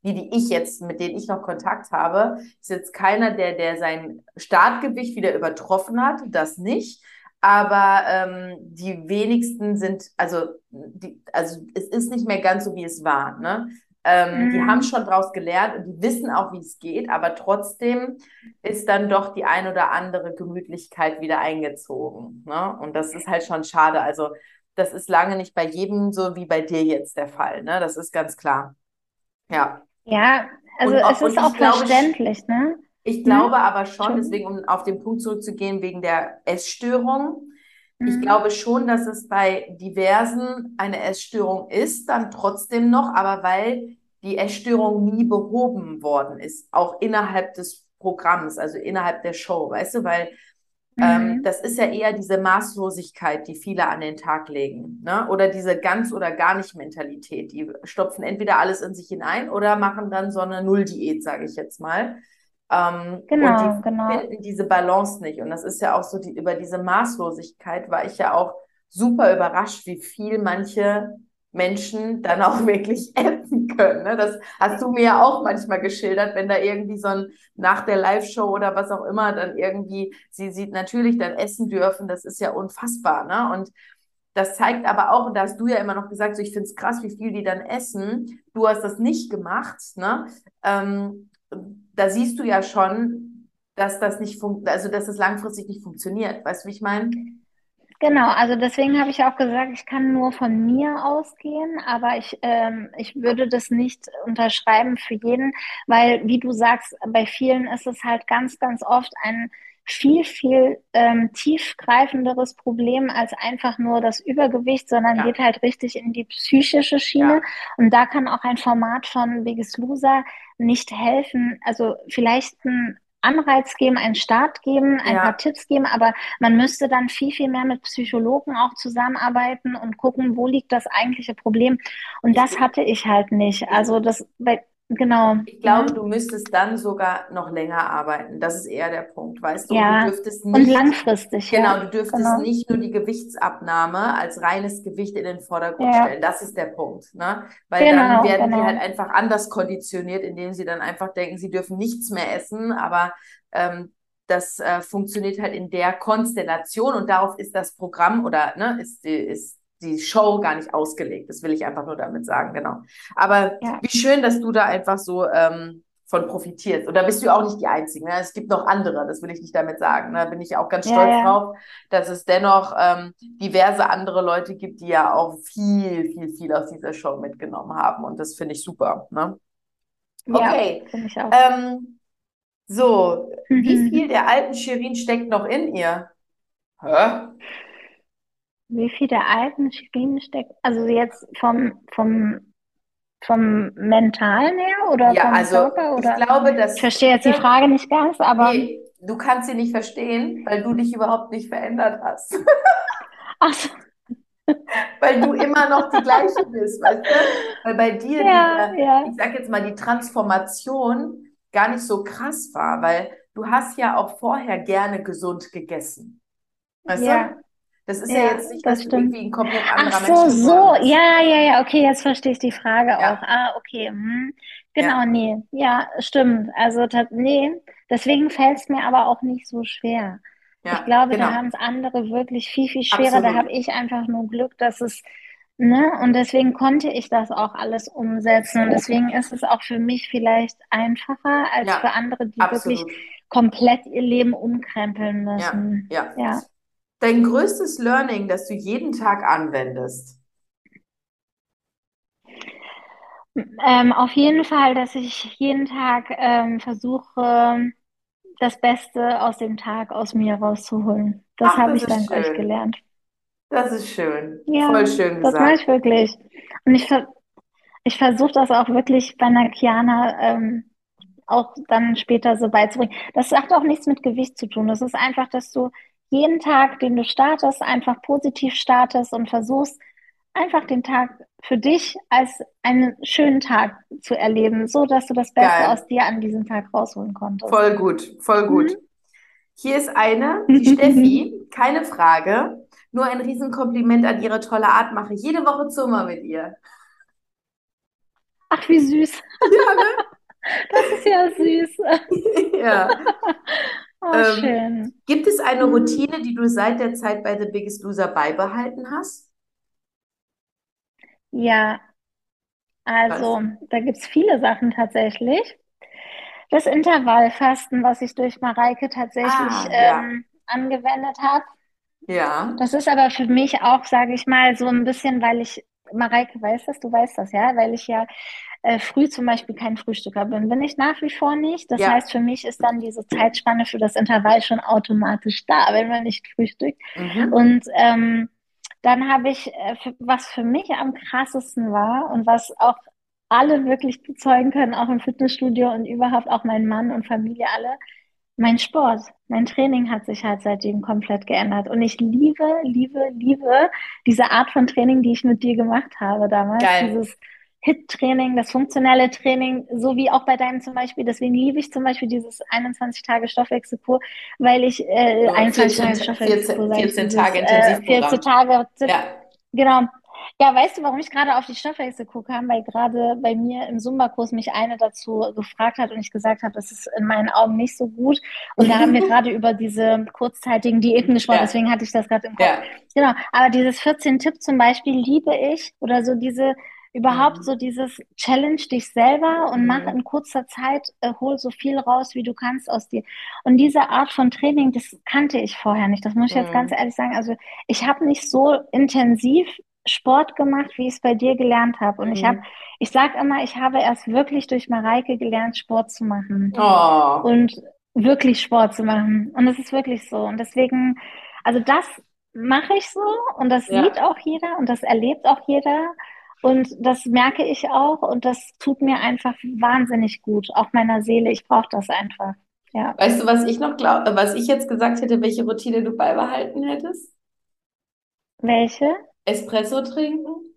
[SPEAKER 1] die, die ich jetzt, mit denen ich noch Kontakt habe, ist jetzt keiner, der, der sein Startgewicht wieder übertroffen hat, das nicht. Aber ähm, die wenigsten sind, also, die, also es ist nicht mehr ganz so, wie es war. Ne? Ähm, die haben schon draus gelernt und die wissen auch, wie es geht, aber trotzdem ist dann doch die ein oder andere Gemütlichkeit wieder eingezogen. Ne? Und das ist halt schon schade. Also das ist lange nicht bei jedem so wie bei dir jetzt der Fall. Ne? Das ist ganz klar. Ja.
[SPEAKER 2] ja, also
[SPEAKER 1] Und,
[SPEAKER 2] es
[SPEAKER 1] auch-
[SPEAKER 2] ist
[SPEAKER 1] ich
[SPEAKER 2] auch
[SPEAKER 1] glaube,
[SPEAKER 2] verständlich, ne?
[SPEAKER 1] Ich
[SPEAKER 2] Hm?
[SPEAKER 1] glaube aber schon, deswegen, um auf den Punkt zurückzugehen, wegen der Essstörung, ich
[SPEAKER 2] Hm.
[SPEAKER 1] glaube schon, dass es bei diversen eine Essstörung ist, dann trotzdem noch, aber weil die Essstörung nie behoben worden ist, auch innerhalb des Programms, also innerhalb der Show, weißt du, weil ähm,
[SPEAKER 2] Hm.
[SPEAKER 1] das ist ja eher diese Maßlosigkeit, die viele an den Tag legen, ne? Oder diese ganz oder gar nicht Mentalität. Die stopfen entweder alles in sich hinein oder machen dann so eine Nulldiät, sage ich jetzt mal. Ähm, und die
[SPEAKER 2] Genau, genau.
[SPEAKER 1] finden diese Balance nicht. Und das ist ja auch so, die, über diese Maßlosigkeit war ich ja auch super überrascht, wie viel manche Menschen dann auch wirklich essen können. Ne? Das hast du mir ja auch manchmal geschildert, wenn da irgendwie so ein nach der Live-Show oder was auch immer dann irgendwie, sie sieht natürlich dann essen dürfen, das ist ja unfassbar. Ne? Und das zeigt aber auch, und da hast du ja immer noch gesagt, so, ich finde es krass, wie viel die dann essen. Du hast das nicht gemacht, ne? Ähm, da siehst du ja schon, dass das nicht funkt, also dass das langfristig nicht funktioniert. Weißt du, wie ich meine?
[SPEAKER 2] Genau, also deswegen habe ich auch gesagt, ich kann nur von mir ausgehen, aber ich, ähm, ich würde das nicht unterschreiben für jeden, weil, wie du sagst, bei vielen ist es halt ganz, ganz oft ein viel, viel ähm, tiefgreifenderes Problem als einfach nur das Übergewicht, sondern geht
[SPEAKER 1] Ja,
[SPEAKER 2] halt richtig in die psychische Schiene.
[SPEAKER 1] ja,
[SPEAKER 2] Und da kann auch ein Format von Biggest Loser nicht helfen. Also vielleicht ein Anreiz geben, einen Start geben, ein
[SPEAKER 1] Ja.
[SPEAKER 2] paar Tipps geben, aber man müsste dann viel, viel mehr mit Psychologen auch zusammenarbeiten und gucken, wo liegt das eigentliche Problem. Und das hatte ich halt nicht. Also das, bei, genau,
[SPEAKER 1] ich glaube,
[SPEAKER 2] ne?
[SPEAKER 1] du müsstest dann sogar noch länger arbeiten. Das ist eher der Punkt, weißt du? Und du
[SPEAKER 2] Ja,
[SPEAKER 1] dürftest
[SPEAKER 2] und
[SPEAKER 1] nicht,
[SPEAKER 2] langfristig,
[SPEAKER 1] genau,
[SPEAKER 2] ja,
[SPEAKER 1] du dürftest
[SPEAKER 2] genau,
[SPEAKER 1] nicht nur die Gewichtsabnahme als reines Gewicht in den Vordergrund
[SPEAKER 2] ja,
[SPEAKER 1] stellen. Das ist der Punkt, ne? Weil dann
[SPEAKER 2] genau,
[SPEAKER 1] werden die halt
[SPEAKER 2] genau,
[SPEAKER 1] einfach anders konditioniert, indem sie dann einfach denken, sie dürfen nichts mehr essen, aber ähm, das äh, funktioniert halt in der Konstellation und darauf ist das Programm oder ne, ist ist die Show gar nicht ausgelegt. Das will ich einfach nur damit sagen, genau. Aber
[SPEAKER 2] ja,
[SPEAKER 1] wie schön, dass du da einfach so ähm, von profitierst. Und da bist du auch nicht die Einzige. Ne? Es gibt noch andere, das will ich nicht damit sagen. Da bin ich auch ganz
[SPEAKER 2] ja,
[SPEAKER 1] stolz
[SPEAKER 2] ja,
[SPEAKER 1] drauf, dass es dennoch ähm, diverse andere Leute gibt, die ja auch viel, viel, viel aus dieser Show mitgenommen haben. Und das finde ich super. Ne?
[SPEAKER 2] ja,
[SPEAKER 1] Okay.
[SPEAKER 2] ich auch.
[SPEAKER 1] Ähm, so, wie viel der alten Shirin steckt noch in ihr? Hä?
[SPEAKER 2] Wie viel der alten Shirin steckt? Also jetzt vom, vom, vom Mentalen her oder
[SPEAKER 1] Ja,
[SPEAKER 2] vom
[SPEAKER 1] also
[SPEAKER 2] Körper
[SPEAKER 1] ich
[SPEAKER 2] oder?
[SPEAKER 1] glaube,
[SPEAKER 2] Ich
[SPEAKER 1] dass
[SPEAKER 2] verstehe jetzt die
[SPEAKER 1] viele,
[SPEAKER 2] Frage nicht ganz, aber
[SPEAKER 1] nee, du kannst sie nicht verstehen, weil du dich überhaupt nicht verändert hast.
[SPEAKER 2] ach so,
[SPEAKER 1] Weil du immer noch die gleiche bist, weißt du? Weil bei dir
[SPEAKER 2] ja,
[SPEAKER 1] diese,
[SPEAKER 2] ja,
[SPEAKER 1] ich sag jetzt mal, die Transformation gar nicht so krass war, weil du hast ja auch vorher gerne gesund gegessen. Weißt du?
[SPEAKER 2] Ja,
[SPEAKER 1] Das ist ja
[SPEAKER 2] ja,
[SPEAKER 1] jetzt nicht,
[SPEAKER 2] das
[SPEAKER 1] irgendwie ein komplett
[SPEAKER 2] Ach
[SPEAKER 1] anderer
[SPEAKER 2] so,
[SPEAKER 1] Mensch
[SPEAKER 2] so,
[SPEAKER 1] geworden
[SPEAKER 2] ja, ja, ja, okay, jetzt verstehe ich die Frage auch.
[SPEAKER 1] Ja,
[SPEAKER 2] Ah, okay, hm.
[SPEAKER 1] ja,
[SPEAKER 2] Genau, nee, ja, stimmt. Also, nee, deswegen fällt es mir aber auch nicht so schwer. Ich
[SPEAKER 1] ja,
[SPEAKER 2] glaube, da
[SPEAKER 1] genau.
[SPEAKER 2] haben es andere wirklich viel, viel schwerer. Da habe
[SPEAKER 1] Absolut.
[SPEAKER 2] ich einfach nur Glück, dass es, ne, und deswegen konnte ich das auch alles umsetzen. Und deswegen ist es auch für mich vielleicht einfacher als für
[SPEAKER 1] Ja,
[SPEAKER 2] andere, die wirklich
[SPEAKER 1] absolut.
[SPEAKER 2] komplett ihr Leben umkrempeln
[SPEAKER 1] Ja,
[SPEAKER 2] müssen.
[SPEAKER 1] ja.
[SPEAKER 2] Ja.
[SPEAKER 1] Dein größtes Learning, das du jeden Tag anwendest.
[SPEAKER 2] Ähm, auf jeden Fall, dass ich jeden Tag ähm, versuche, das Beste aus dem Tag aus mir rauszuholen. Das habe
[SPEAKER 1] das
[SPEAKER 2] ich dank euch
[SPEAKER 1] schön.
[SPEAKER 2] gelernt.
[SPEAKER 1] Das ist schön.
[SPEAKER 2] Ja,
[SPEAKER 1] Voll schön
[SPEAKER 2] das mache
[SPEAKER 1] gesagt.
[SPEAKER 2] ich wirklich. Und ich, ver ich versuche das auch wirklich bei einer Kiana ähm, auch dann später so beizubringen. Das hat auch nichts mit Gewicht zu tun. Das ist einfach, dass du jeden Tag, den du startest, einfach positiv startest und versuchst, einfach den Tag für dich als einen schönen Tag zu erleben, so dass du das Beste aus
[SPEAKER 1] Geil.
[SPEAKER 2] dir an diesem Tag rausholen konntest.
[SPEAKER 1] Voll gut, voll gut.
[SPEAKER 2] Mhm.
[SPEAKER 1] Hier ist eine, die Steffi, keine Frage. Nur ein Riesenkompliment an ihre tolle Art. Mache jede Woche Zummer mit ihr.
[SPEAKER 2] Ach, wie süß.
[SPEAKER 1] Ja, ne?
[SPEAKER 2] Das ist ja süß.
[SPEAKER 1] Ja.
[SPEAKER 2] Oh,
[SPEAKER 1] Ähm,
[SPEAKER 2] schön.
[SPEAKER 1] gibt es eine
[SPEAKER 2] Mhm.
[SPEAKER 1] Routine, die du seit der Zeit bei The Biggest Loser beibehalten hast?
[SPEAKER 2] Ja,
[SPEAKER 1] Was?
[SPEAKER 2] also da gibt es viele Sachen tatsächlich. Das Intervallfasten, was ich durch Mareike tatsächlich
[SPEAKER 1] Ah, ja,
[SPEAKER 2] ähm, angewendet habe.
[SPEAKER 1] ja,
[SPEAKER 2] Das ist aber für mich auch, sage ich mal, so ein bisschen, weil ich, Mareike weiß das, du weißt das, ja, weil ich ja äh, früh zum Beispiel kein Frühstücker bin. Bin ich nach wie vor nicht. Das
[SPEAKER 1] ja.
[SPEAKER 2] heißt, für mich ist dann diese Zeitspanne für das Intervall schon automatisch da, wenn man nicht frühstückt.
[SPEAKER 1] Mhm.
[SPEAKER 2] Und ähm, dann habe ich, äh, was für mich am krassesten war und was auch alle wirklich bezeugen können, auch im Fitnessstudio und überhaupt auch mein Mann und Familie alle, mein Sport, mein Training hat sich halt seitdem komplett geändert. Und ich liebe, liebe, liebe diese Art von Training, die ich mit dir gemacht habe damals.
[SPEAKER 1] Geil.
[SPEAKER 2] Dieses HIT-Training, das funktionelle Training, so wie auch bei deinem zum Beispiel. Deswegen liebe ich zum Beispiel dieses 21 Tage Stoffwechselkur, weil ich, äh,
[SPEAKER 1] So
[SPEAKER 2] 21
[SPEAKER 1] 14,
[SPEAKER 2] Tage
[SPEAKER 1] Ta-
[SPEAKER 2] Stoffwechselkur,
[SPEAKER 1] 14,
[SPEAKER 2] sage ich,
[SPEAKER 1] 14
[SPEAKER 2] dieses
[SPEAKER 1] Tage
[SPEAKER 2] äh, 14
[SPEAKER 1] Intensivprogramm.
[SPEAKER 2] Tage,
[SPEAKER 1] Ja,
[SPEAKER 2] genau. Ja, weißt du, warum ich gerade auf die Stoffwechselkur kam? Weil gerade bei mir im Zumba-Kurs mich eine dazu gefragt hat und ich gesagt habe, das ist in meinen Augen nicht so gut. Und da haben wir gerade über diese kurzzeitigen Diäten gesprochen,
[SPEAKER 1] ja,
[SPEAKER 2] deswegen hatte ich das gerade im Kopf.
[SPEAKER 1] ja.
[SPEAKER 2] Genau, aber dieses 14-Tipp zum Beispiel liebe ich oder so diese, überhaupt
[SPEAKER 1] Mhm.
[SPEAKER 2] so dieses Challenge dich selber und mach
[SPEAKER 1] Mhm.
[SPEAKER 2] in kurzer Zeit, äh, hol so viel raus, wie du kannst aus dir. Und diese Art von Training, das kannte ich vorher nicht. Das muss ich jetzt ganz
[SPEAKER 1] Mhm.
[SPEAKER 2] ehrlich sagen. Also ich habe nicht so intensiv Sport gemacht, wie ich es bei dir gelernt habe. Und ich habe,
[SPEAKER 1] Mhm.
[SPEAKER 2] ich sage immer, ich habe erst wirklich durch Mareike gelernt, Sport zu machen
[SPEAKER 1] Oh,
[SPEAKER 2] und wirklich Sport zu machen. Und es ist wirklich so. Und deswegen, also das mache ich so und das
[SPEAKER 1] ja.
[SPEAKER 2] sieht auch jeder und das erlebt auch jeder. Und das merke ich auch und das tut mir einfach wahnsinnig gut, auch meiner Seele. Ich brauche das einfach. Ja.
[SPEAKER 1] Weißt du, was ich noch glaube, was ich jetzt gesagt hätte, welche Routine du beibehalten hättest?
[SPEAKER 2] Welche?
[SPEAKER 1] Espresso trinken?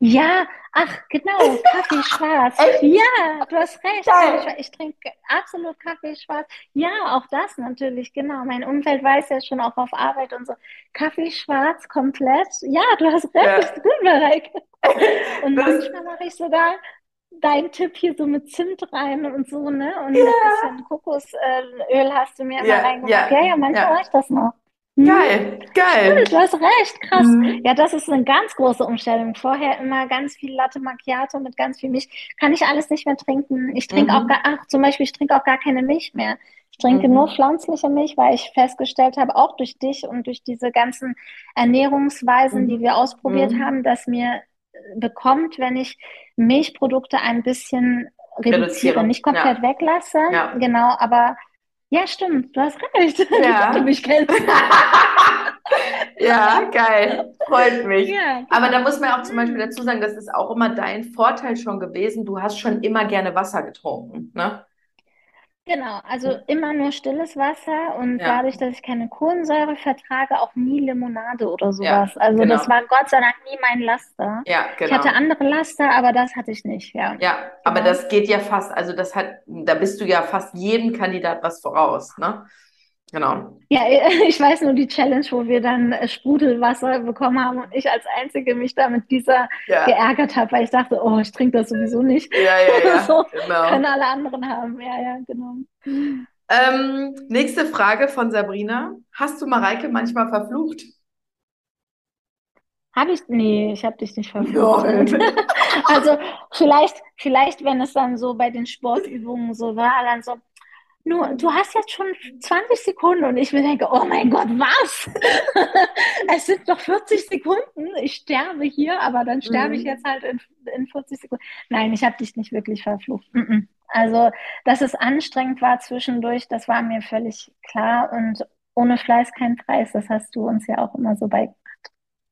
[SPEAKER 2] Ja, ach genau, Kaffee schwarz. Ja, du hast recht.
[SPEAKER 1] Geil.
[SPEAKER 2] Ich trinke absolut Kaffee schwarz. Ja, auch das natürlich, genau. Mein Umfeld weiß ja schon auch auf Arbeit und so. Kaffee schwarz komplett. Ja, du hast recht.
[SPEAKER 1] Ja.
[SPEAKER 2] Gut, Mareike. Und
[SPEAKER 1] Das-
[SPEAKER 2] manchmal mache ich sogar deinen Tipp hier so mit Zimt rein und so, ne? Und
[SPEAKER 1] Ja.
[SPEAKER 2] mit bisschen Kokosöl hast du mir immer
[SPEAKER 1] Ja,
[SPEAKER 2] reingemacht.
[SPEAKER 1] ja,
[SPEAKER 2] Ja, ja, manchmal
[SPEAKER 1] ja.
[SPEAKER 2] mache ich das noch. Mhm.
[SPEAKER 1] Geil, geil.
[SPEAKER 2] Du hast recht, krass.
[SPEAKER 1] Mhm.
[SPEAKER 2] Ja, das ist eine ganz große Umstellung. Vorher immer ganz viel Latte Macchiato mit ganz viel Milch. Kann ich alles nicht mehr trinken. Ich trinke
[SPEAKER 1] Mhm.
[SPEAKER 2] auch gar, ach, zum Beispiel, ich trinke auch gar keine Milch mehr. Ich trinke
[SPEAKER 1] Mhm.
[SPEAKER 2] nur pflanzliche Milch, weil ich festgestellt habe, auch durch dich und durch diese ganzen Ernährungsweisen,
[SPEAKER 1] Mhm.
[SPEAKER 2] die wir ausprobiert
[SPEAKER 1] Mhm.
[SPEAKER 2] haben, dass mir bekommt, wenn ich Milchprodukte ein bisschen reduziere,
[SPEAKER 1] Reduziere,
[SPEAKER 2] nicht komplett weglasse.
[SPEAKER 1] Ja.
[SPEAKER 2] Genau, aber ja, stimmt, du hast recht.
[SPEAKER 1] Ja.
[SPEAKER 2] Du mich kennst.
[SPEAKER 1] Ja, geil. Freut mich.
[SPEAKER 2] Ja,
[SPEAKER 1] Aber da muss man auch zum Beispiel dazu sagen, das ist auch immer dein Vorteil schon gewesen. Du hast schon immer gerne Wasser getrunken, ne?
[SPEAKER 2] Genau, also immer nur stilles Wasser und
[SPEAKER 1] Ja.
[SPEAKER 2] dadurch, dass ich keine Kohlensäure vertrage, auch nie Limonade oder
[SPEAKER 1] Ja,
[SPEAKER 2] sowas. Also
[SPEAKER 1] genau.
[SPEAKER 2] das war Gott sei Dank nie mein Laster.
[SPEAKER 1] Ja,
[SPEAKER 2] Ich
[SPEAKER 1] genau.
[SPEAKER 2] hatte andere Laster, aber das hatte ich nicht, ja.
[SPEAKER 1] Ja, aber
[SPEAKER 2] Genau.
[SPEAKER 1] das geht ja fast, also das hat, da bist du ja fast jedem Kandidat was voraus, ne? Genau.
[SPEAKER 2] Ja, ich weiß nur die Challenge, wo wir dann äh, Sprudelwasser bekommen haben und ich als Einzige mich da mit dieser
[SPEAKER 1] Ja,
[SPEAKER 2] geärgert habe, weil ich dachte, oh, ich trinke das sowieso nicht.
[SPEAKER 1] ja, ja, ja,
[SPEAKER 2] So
[SPEAKER 1] genau.
[SPEAKER 2] können alle anderen haben. Ja, ja, genau.
[SPEAKER 1] Ähm, nächste Frage von Sabrina. Hast du Mareike manchmal verflucht?
[SPEAKER 2] Habe ich? Nee, ich habe dich nicht verflucht. Also vielleicht, vielleicht, wenn es dann so bei den Sportübungen so war, dann so, nur, du hast jetzt schon 20 Sekunden und ich mir denke, oh mein Gott, was? Es sind noch 40 Sekunden. Ich sterbe hier, aber dann sterbe ich
[SPEAKER 1] Mhm.
[SPEAKER 2] jetzt halt in, in 40 Sekunden. Nein, ich habe dich nicht wirklich verflucht. Mhm. Also, dass es anstrengend war zwischendurch, das war mir völlig klar und ohne Fleiß kein Preis. Das hast du uns ja auch immer so bei.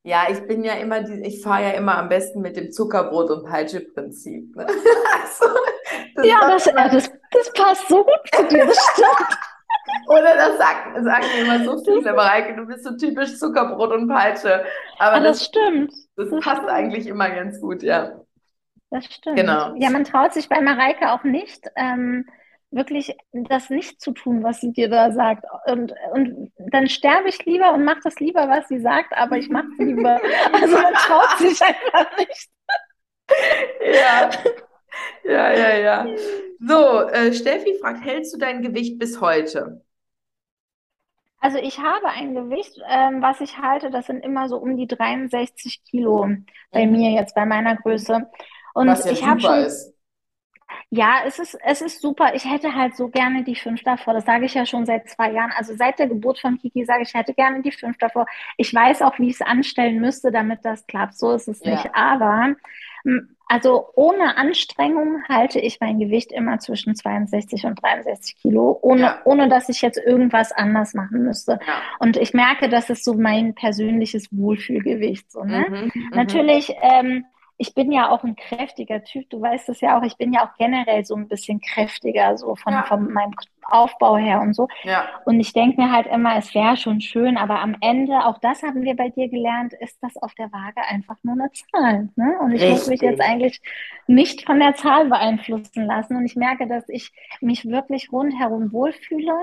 [SPEAKER 1] Ja, ich bin ja immer, die, ich fahre ja immer am besten mit dem Zuckerbrot- und Peitsche-Prinzip. Ne? Also, das
[SPEAKER 2] Ja, das, das, das passt so gut zu dir, das stimmt.
[SPEAKER 1] Oder das sagen, sagen mir immer so viele, Mareike, du bist so typisch Zuckerbrot und Peitsche. Aber
[SPEAKER 2] Ah, das stimmt.
[SPEAKER 1] das
[SPEAKER 2] das
[SPEAKER 1] passt
[SPEAKER 2] stimmt.
[SPEAKER 1] eigentlich immer ganz gut, ja.
[SPEAKER 2] Das stimmt.
[SPEAKER 1] Genau.
[SPEAKER 2] Ja, man traut sich bei Mareike auch nicht, ähm, wirklich das nicht zu tun, was sie dir da sagt. Und, und dann sterbe ich lieber und mache das lieber, was sie sagt, aber ich mache es lieber. Also man traut sich einfach nicht.
[SPEAKER 1] Ja, ja, ja, ja. So, äh, Steffi fragt, hältst du dein Gewicht bis heute?
[SPEAKER 2] Also ich habe ein Gewicht, ähm, was ich halte, das sind immer so um die 63 Kilo bei
[SPEAKER 1] Mhm.
[SPEAKER 2] mir jetzt, bei meiner Größe. Und
[SPEAKER 1] Was ja
[SPEAKER 2] ich habe schon
[SPEAKER 1] ist.
[SPEAKER 2] Ja, es ist, es ist super. Ich hätte halt so gerne die fünf davor. Das sage ich ja schon seit zwei Jahren. Also seit der Geburt von Kiki sage ich, ich hätte gerne die fünf davor. Ich weiß auch, wie ich es anstellen müsste, damit das klappt. So ist es
[SPEAKER 1] Ja.
[SPEAKER 2] nicht. Aber also ohne Anstrengung halte ich mein Gewicht immer zwischen 62 und 63 Kilo, ohne,
[SPEAKER 1] Ja.
[SPEAKER 2] ohne dass ich jetzt irgendwas anders machen müsste.
[SPEAKER 1] Ja.
[SPEAKER 2] Und ich merke, das ist so mein persönliches Wohlfühlgewicht. So, ne?
[SPEAKER 1] Mhm, mhm.
[SPEAKER 2] Natürlich, ähm, ich bin ja auch ein kräftiger Typ, du weißt es ja auch, ich bin ja auch generell so ein bisschen kräftiger, so von,
[SPEAKER 1] Ja.
[SPEAKER 2] von meinem Aufbau her und so.
[SPEAKER 1] Ja,
[SPEAKER 2] Und ich denke mir halt immer, es wäre schon schön, aber am Ende, auch das haben wir bei dir gelernt, ist das auf der Waage einfach nur eine Zahl. Ne? Und ich muss mich
[SPEAKER 1] Richtig.
[SPEAKER 2] jetzt eigentlich nicht von der Zahl beeinflussen lassen. Und ich merke, dass ich mich wirklich rundherum wohlfühle,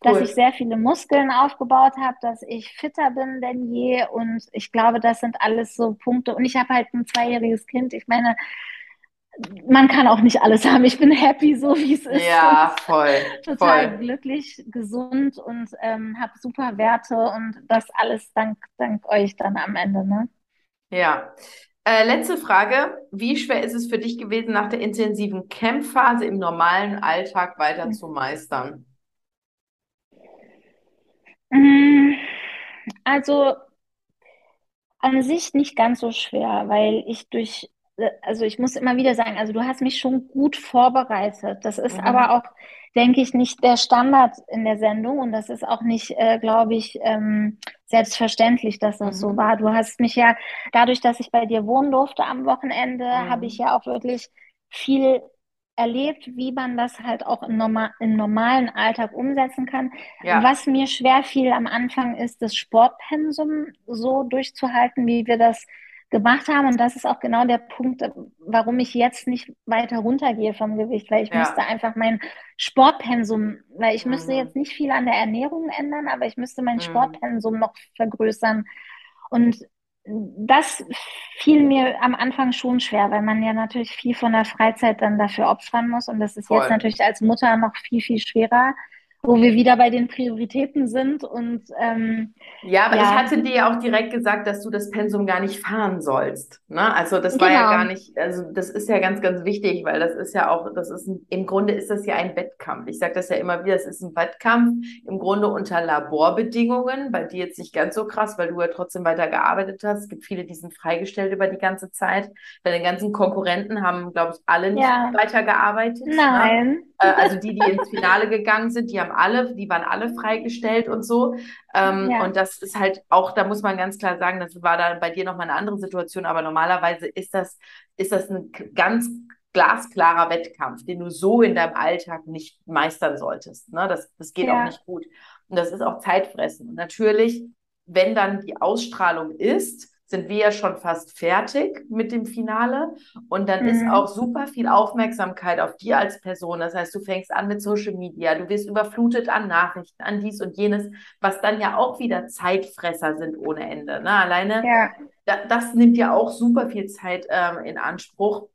[SPEAKER 2] dass ich sehr viele Muskeln aufgebaut habe, dass ich fitter bin denn je. Und ich glaube, das sind alles so Punkte. Und ich habe halt ein zweijähriges Kind. Ich meine, man kann auch nicht alles haben. Ich bin happy, so wie es ist.
[SPEAKER 1] ja, voll,
[SPEAKER 2] total
[SPEAKER 1] voll.
[SPEAKER 2] glücklich, gesund und ähm, habe super Werte und das alles dank, dank euch dann am Ende, ne?
[SPEAKER 1] Ja. Äh, letzte Frage. Wie schwer ist es für dich gewesen, nach der intensiven Campphase im normalen Alltag weiter zu meistern?
[SPEAKER 2] Mm, Also an sich nicht ganz so schwer, weil ich durch, also ich muss immer wieder sagen, also du hast mich schon gut vorbereitet. Das ist
[SPEAKER 1] Mhm.
[SPEAKER 2] aber auch, denke ich, nicht der Standard in der Sendung und das ist auch nicht, äh, glaube ich, ähm, selbstverständlich, dass das so
[SPEAKER 1] Mhm.
[SPEAKER 2] war. Du hast mich ja, dadurch, dass ich bei dir wohnen durfte am Wochenende,
[SPEAKER 1] Mhm.
[SPEAKER 2] habe ich ja auch wirklich viel erlebt, wie man das halt auch im, normal, im normalen Alltag umsetzen kann.
[SPEAKER 1] Ja.
[SPEAKER 2] Was mir schwer fiel am Anfang ist, das Sportpensum so durchzuhalten, wie wir das gemacht haben. Und das ist auch genau der Punkt, warum ich jetzt nicht weiter runtergehe vom Gewicht, weil ich
[SPEAKER 1] Ja.
[SPEAKER 2] müsste einfach mein Sportpensum, weil ich müsste
[SPEAKER 1] Mhm.
[SPEAKER 2] jetzt nicht viel an der Ernährung ändern, aber ich müsste mein
[SPEAKER 1] Mhm.
[SPEAKER 2] Sportpensum noch vergrößern. Und das fiel mir am Anfang schon schwer, weil man ja natürlich viel von der Freizeit dann dafür opfern muss. Und das ist
[SPEAKER 1] Voll.
[SPEAKER 2] jetzt natürlich als Mutter noch viel, viel schwerer, wo wir wieder bei den Prioritäten sind. Und ähm,
[SPEAKER 1] Ja, aber
[SPEAKER 2] Ja.
[SPEAKER 1] ich hatte dir ja auch direkt gesagt, dass du das Pensum gar nicht fahren sollst. Ne? Also das war ja
[SPEAKER 2] Genau.
[SPEAKER 1] gar nicht, also das ist ja ganz, ganz wichtig, weil das ist ja auch, das ist ein, im Grunde ist das ja ein Wettkampf. Ich sage das ja immer wieder, es ist ein Wettkampf im Grunde unter Laborbedingungen, bei dir jetzt nicht ganz so krass, weil du ja trotzdem weiter gearbeitet hast. Es gibt viele, die sind freigestellt über die ganze Zeit. Bei den ganzen Konkurrenten haben, glaube ich, alle nicht
[SPEAKER 2] Ja.
[SPEAKER 1] weitergearbeitet. Ne? Äh, Also die, die ins Finale gegangen sind, die haben alle, die waren alle freigestellt und so. Ähm,
[SPEAKER 2] Ja.
[SPEAKER 1] und das ist halt auch, da muss man ganz klar sagen, das war dann bei dir nochmal eine andere Situation, aber normalerweise ist das, ist das ein ganz glasklarer Wettkampf, den du so in deinem Alltag nicht meistern solltest. Ne? Das, das geht
[SPEAKER 2] Ja.
[SPEAKER 1] auch nicht gut. Und das ist auch Zeitfressen. Und natürlich, wenn dann die Ausstrahlung ist, sind wir ja schon fast fertig mit dem Finale. Und dann ist
[SPEAKER 2] Mhm.
[SPEAKER 1] auch super viel Aufmerksamkeit auf dir als Person. Das heißt, du fängst an mit Social Media, du wirst überflutet an Nachrichten, an dies und jenes, was dann ja auch wieder Zeitfresser sind ohne Ende. Ne? Alleine
[SPEAKER 2] Ja.
[SPEAKER 1] da, das nimmt ja auch super viel Zeit ähm, in Anspruch.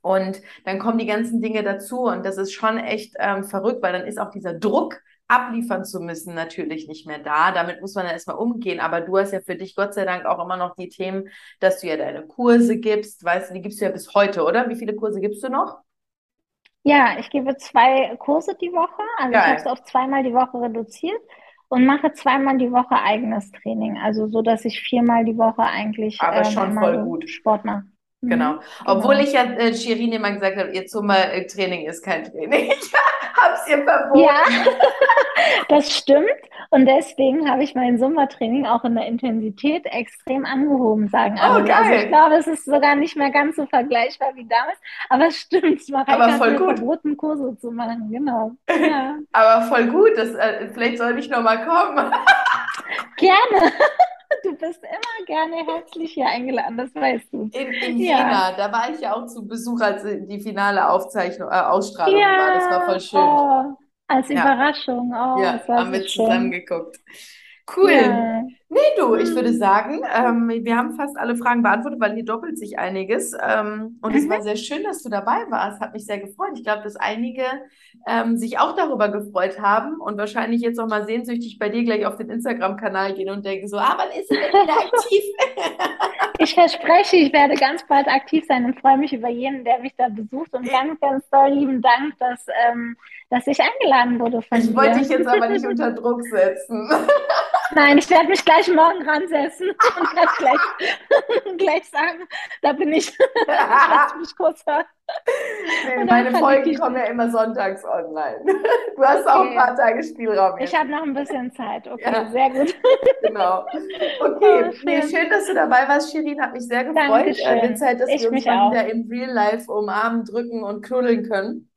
[SPEAKER 1] Und dann kommen die ganzen Dinge dazu und das ist schon echt ähm, verrückt, weil dann ist auch dieser Druck, abliefern zu müssen, natürlich nicht mehr da. Damit muss man dann erstmal umgehen. Aber du hast ja für dich Gott sei Dank auch immer noch die Themen, dass du ja deine Kurse gibst. Weißt du, die gibst du ja bis heute, oder? Wie viele Kurse gibst du noch?
[SPEAKER 2] Ja, ich gebe zwei Kurse die Woche. Also ich
[SPEAKER 1] Geil.
[SPEAKER 2] habe es auf zweimal die Woche reduziert und mache zweimal die Woche eigenes Training. Also so, dass ich viermal die Woche eigentlich
[SPEAKER 1] Aber
[SPEAKER 2] ähm,
[SPEAKER 1] schon voll gut.
[SPEAKER 2] Sport mache. Mhm,
[SPEAKER 1] Genau. Obwohl
[SPEAKER 2] genau.
[SPEAKER 1] ich ja äh, Shirin immer gesagt habe, ihr Zumba-Training ist kein Training. Ich hab's ihr verboten.
[SPEAKER 2] Ja, das stimmt. Und deswegen habe ich mein Zumba-Training auch in der Intensität extrem angehoben, sagen
[SPEAKER 1] Oh,
[SPEAKER 2] alle. Also
[SPEAKER 1] geil.
[SPEAKER 2] ich glaube, es ist sogar nicht mehr ganz so vergleichbar wie damals. Aber es stimmt, Mareike
[SPEAKER 1] Aber
[SPEAKER 2] hat
[SPEAKER 1] voll gut.
[SPEAKER 2] verboten, Kurse zu machen. Genau. Ja,
[SPEAKER 1] Aber voll gut. Das, äh, vielleicht soll ich noch mal kommen.
[SPEAKER 2] gerne. Du bist immer gerne herzlich hier eingeladen, das weißt du.
[SPEAKER 1] In, in
[SPEAKER 2] Ja.
[SPEAKER 1] Jena, da war ich ja auch zu Besuch, als die finale Aufzeichnung, äh, Ausstrahlung
[SPEAKER 2] Ja,
[SPEAKER 1] war. Das war voll schön.
[SPEAKER 2] oh, als. Überraschung. Oh,
[SPEAKER 1] Ja, haben
[SPEAKER 2] so
[SPEAKER 1] wir zusammen
[SPEAKER 2] schön.
[SPEAKER 1] geguckt. Cool.
[SPEAKER 2] Ja.
[SPEAKER 1] Nee, du, ich würde
[SPEAKER 2] Hm.
[SPEAKER 1] sagen, ähm, wir haben fast alle Fragen beantwortet, weil hier doppelt sich einiges. Ähm, und es
[SPEAKER 2] Mhm.
[SPEAKER 1] war sehr schön, dass du dabei warst. Hat mich sehr gefreut. Ich glaube, dass einige ähm, sich auch darüber gefreut haben und wahrscheinlich jetzt noch mal sehnsüchtig bei dir gleich auf den Instagram-Kanal gehen und denken so, ah, wann ist sie denn wieder aktiv?
[SPEAKER 2] Ich verspreche, ich werde ganz bald aktiv sein und freue mich über jeden, der mich da besucht. Und ganz, ganz doll lieben Dank, dass, ähm, dass ich eingeladen wurde von
[SPEAKER 1] Ich wollte
[SPEAKER 2] dir.
[SPEAKER 1] dich jetzt aber nicht unter Druck setzen.
[SPEAKER 2] Nein, ich werde mich gleich morgen ransetzen und werde gleich, gleich sagen, da bin ich. Lass mich kurz hören.
[SPEAKER 1] Nee, meine Folgen
[SPEAKER 2] ich
[SPEAKER 1] kommen ja immer sonntags online. Du hast auch ein
[SPEAKER 2] Okay.
[SPEAKER 1] paar Tage Spielraum
[SPEAKER 2] Ich
[SPEAKER 1] jetzt.
[SPEAKER 2] habe noch ein bisschen Zeit. Okay,
[SPEAKER 1] Ja.
[SPEAKER 2] sehr gut.
[SPEAKER 1] Genau.
[SPEAKER 2] Oh,
[SPEAKER 1] Okay, nee,
[SPEAKER 2] schön.
[SPEAKER 1] dass du dabei warst, Shirin. Hat mich sehr gefreut.
[SPEAKER 2] Dankeschön.
[SPEAKER 1] Äh, Zeit, dass
[SPEAKER 2] Ich
[SPEAKER 1] wir uns mal
[SPEAKER 2] auch.
[SPEAKER 1] wieder im Real Life umarmen, drücken und knuddeln können.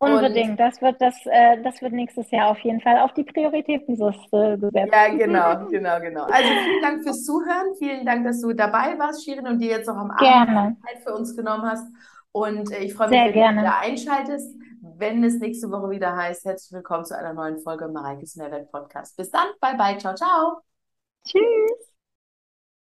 [SPEAKER 1] Und
[SPEAKER 2] Unbedingt. Das wird das, äh, das wird nächstes Jahr auf jeden Fall auf die Prioritätenliste gesetzt.
[SPEAKER 1] ja, genau, genau, genau. Also vielen Dank fürs Zuhören. Vielen Dank, dass du dabei warst, Shirin, und dir jetzt noch am Abend. Zeit für uns genommen hast. Und äh, ich freue mich,
[SPEAKER 2] Sehr
[SPEAKER 1] wenn du
[SPEAKER 2] gerne.
[SPEAKER 1] wieder einschaltest. Wenn es nächste Woche wieder heißt, herzlich willkommen zu einer neuen Folge Mareikes Mehrwert Podcast. Bis dann, bye bye, ciao, ciao.
[SPEAKER 2] Tschüss.